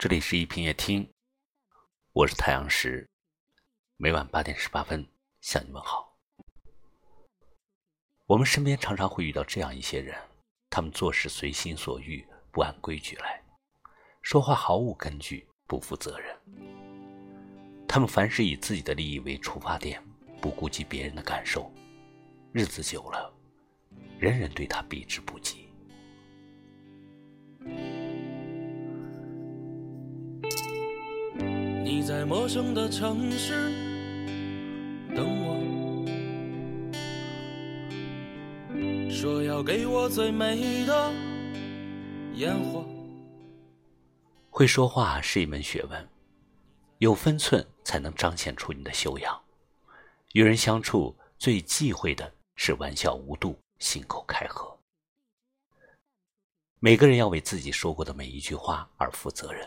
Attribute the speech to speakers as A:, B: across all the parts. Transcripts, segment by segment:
A: 这里是一品夜听，我是太阳石，每晚八点十八分向你们好。我们身边常常会遇到这样一些人，他们做事随心所欲，不按规矩来，说话毫无根据，不负责任。他们凡是以自己的利益为出发点，不顾及别人的感受，日子久了，人人对他避之不及。
B: 在陌生的城市等我，说要给我最美的烟火。
A: 会说话是一门学问，有分寸才能彰显出你的修养。与人相处最忌讳的是玩笑无度、信口开河。每个人要为自己说过的每一句话而负责任。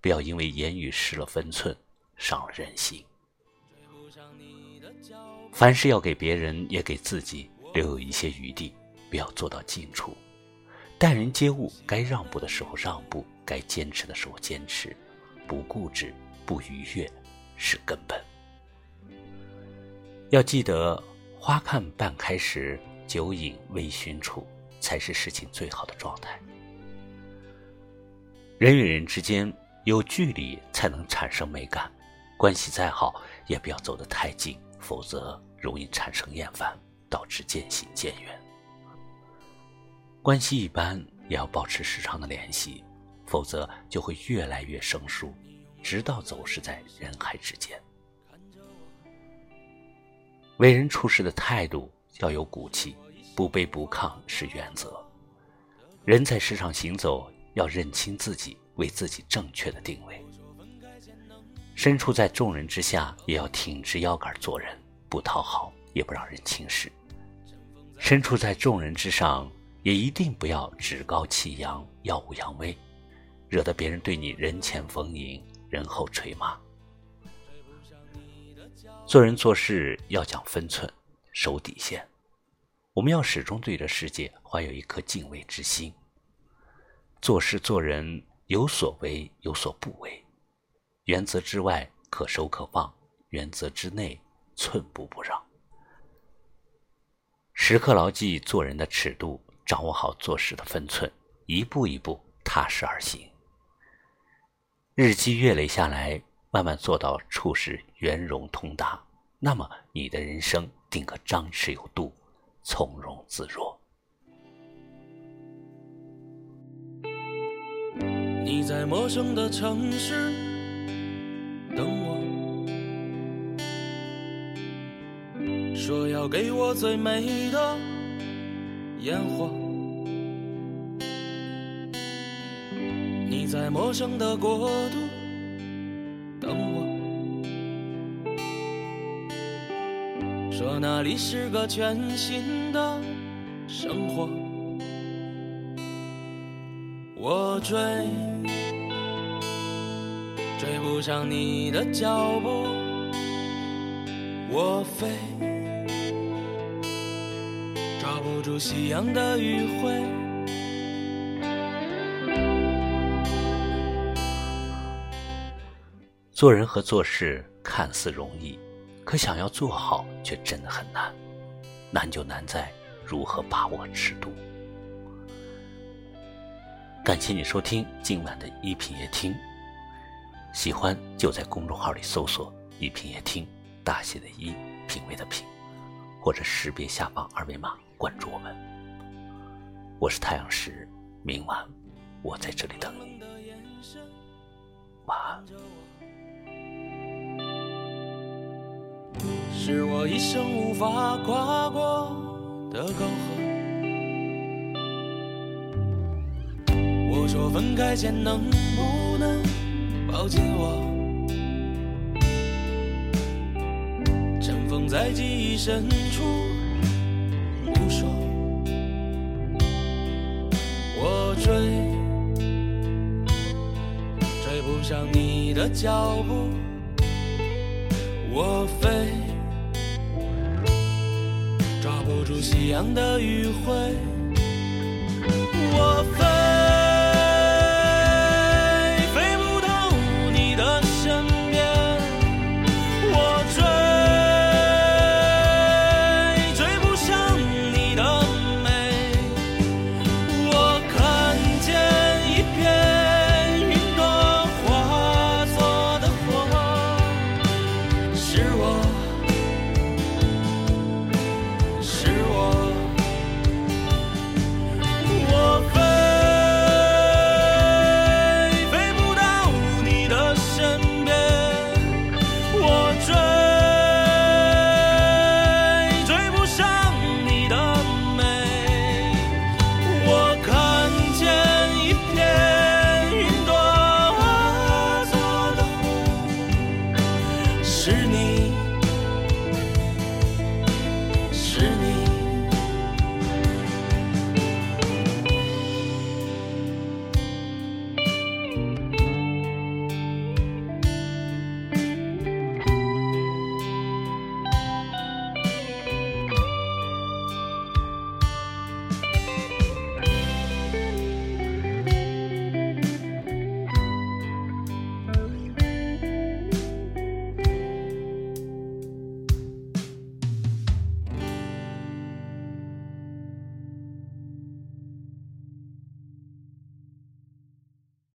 A: 不要因为言语失了分寸，伤了人心。凡事要给别人，也给自己留有一些余地，不要做到尽处。待人接物，该让步的时候让步，该坚持的时候坚持，不固执，不逾越，是根本。要记得，花看半开时，酒饮微醺处，才是事情最好的状态。人与人之间。有距离才能产生美感，关系再好也不要走得太近，否则容易产生厌烦，导致渐行渐远。关系一般也要保持时常的联系，否则就会越来越生疏，直到走失在人海之间。为人处事的态度要有骨气，不卑不亢是原则。人在世上行走，要认清自己。为自己正确的定位，身处在众人之下，也要挺直腰杆做人，不讨好，也不让人轻视；身处在众人之上，也一定不要趾高气扬、耀武扬威，惹得别人对你人前逢迎，人后捶骂。做人做事要讲分寸，守底线。我们要始终对着世界怀有一颗敬畏之心，做事做人。有所为，有所不为，原则之外可收可放，原则之内寸步不让。时刻牢记做人的尺度，掌握好做事的分寸，一步一步踏实而行。日积月累下来，慢慢做到处事圆融通达，那么你的人生定可张弛有度，从容自若。
B: 你在陌生的城市说要给我最美的烟火。你在陌生的国度等我，说那里是个全新的生活。我追，追不上你的脚步；我飞，抓不住夕阳的余晖。
A: 做人和做事看似容易，可想要做好，却真的很难。难就难在如何把握尺度。感谢你收听今晚的一品夜听，喜欢就在公众号里搜索“一品夜听”，大写的“一”，品味的“品”，或者识别下方二维码关注我们。我是太阳石，明晚我在这里等你，晚安。
B: 是我一生无法跨过的沟壑。说分开前能不能抱紧我？尘封在记忆深处，不说。我追，追不上你的脚步；我飞，抓不住夕阳的余晖。我飞。